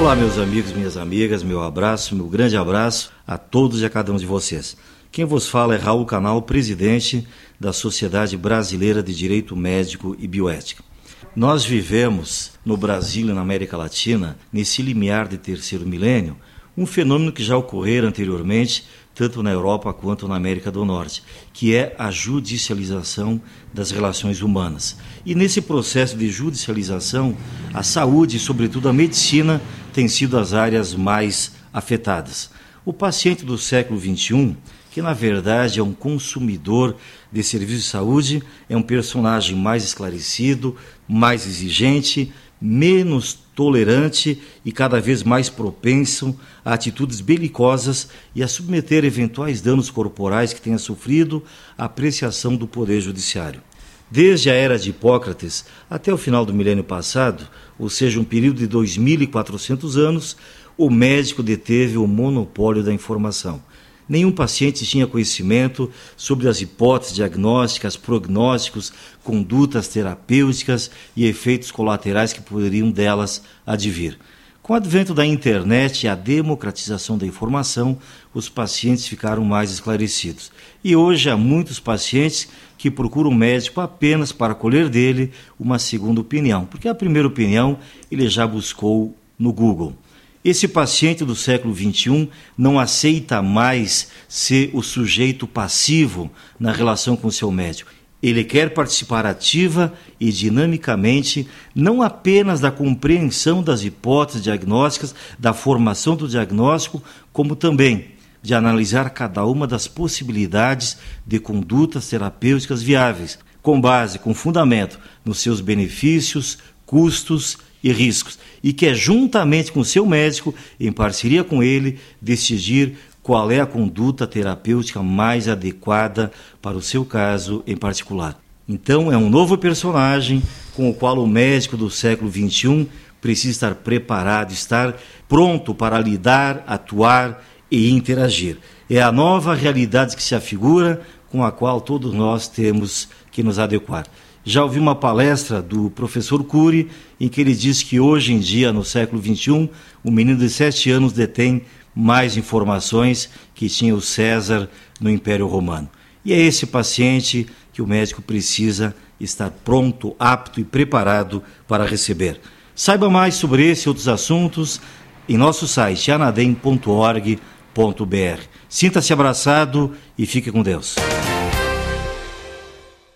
Olá, meus amigos, minhas amigas, meu abraço, meu grande abraço a todos e a cada um de vocês. Quem vos fala é Raul Canal, presidente da Sociedade Brasileira de Direito Médico e Bioética. Nós vivemos no Brasil e na América Latina, nesse limiar de terceiro milênio, um fenômeno que já ocorrera anteriormente, tanto na Europa quanto na América do Norte, que é a judicialização das relações humanas. E nesse processo de judicialização, a saúde e, sobretudo, a medicina têm sido as áreas mais afetadas. O paciente do século XXI, que na verdade é um consumidor de serviços de saúde, é um personagem mais esclarecido, mais exigente, menos tolerante e cada vez mais propenso a atitudes belicosas e a submeter eventuais danos corporais que tenha sofrido à apreciação do Poder Judiciário. Desde a era de Hipócrates até o final do milênio passado, ou seja, um período de 2.400 anos, o médico deteve o monopólio da informação nenhum paciente tinha conhecimento sobre as hipóteses diagnósticas, prognósticos, condutas terapêuticas e efeitos colaterais que poderiam delas advir. Com o advento da internet e a democratização da informação, os pacientes ficaram mais esclarecidos. E hoje há muitos pacientes que procuram um médico apenas para colher dele uma segunda opinião, porque a primeira opinião ele já buscou no Google. Esse paciente do século XXI não aceita mais ser o sujeito passivo na relação com o seu médico. Ele quer participar ativa e dinamicamente, não apenas da compreensão das hipóteses diagnósticas, da formação do diagnóstico, como também de analisar cada uma das possibilidades de condutas terapêuticas viáveis, com base, com fundamento nos seus benefícios, custos e riscos, e quer, juntamente com seu médico, em parceria com ele, decidir qual é a conduta terapêutica mais adequada para o seu caso em particular. Então, é um novo personagem com o qual o médico do século XXI precisa estar preparado, estar pronto para lidar, atuar e interagir. É a nova realidade que se afigura com a qual todos nós temos que nos adequar. Já ouvi uma palestra do professor Cury em que ele diz que hoje em dia, no século XXI, um menino de sete anos detém mais informações que tinha o César no Império Romano. E é esse paciente que o médico precisa estar pronto, apto e preparado para receber. Saiba mais sobre esse e outros assuntos em nosso site anadem.org.br. Sinta-se abraçado e fique com Deus.